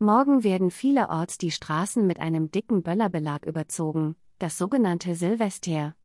Morgen werden vielerorts die Straßen mit einem dicken Böllerbelag überzogen, das sogenannte Silvester.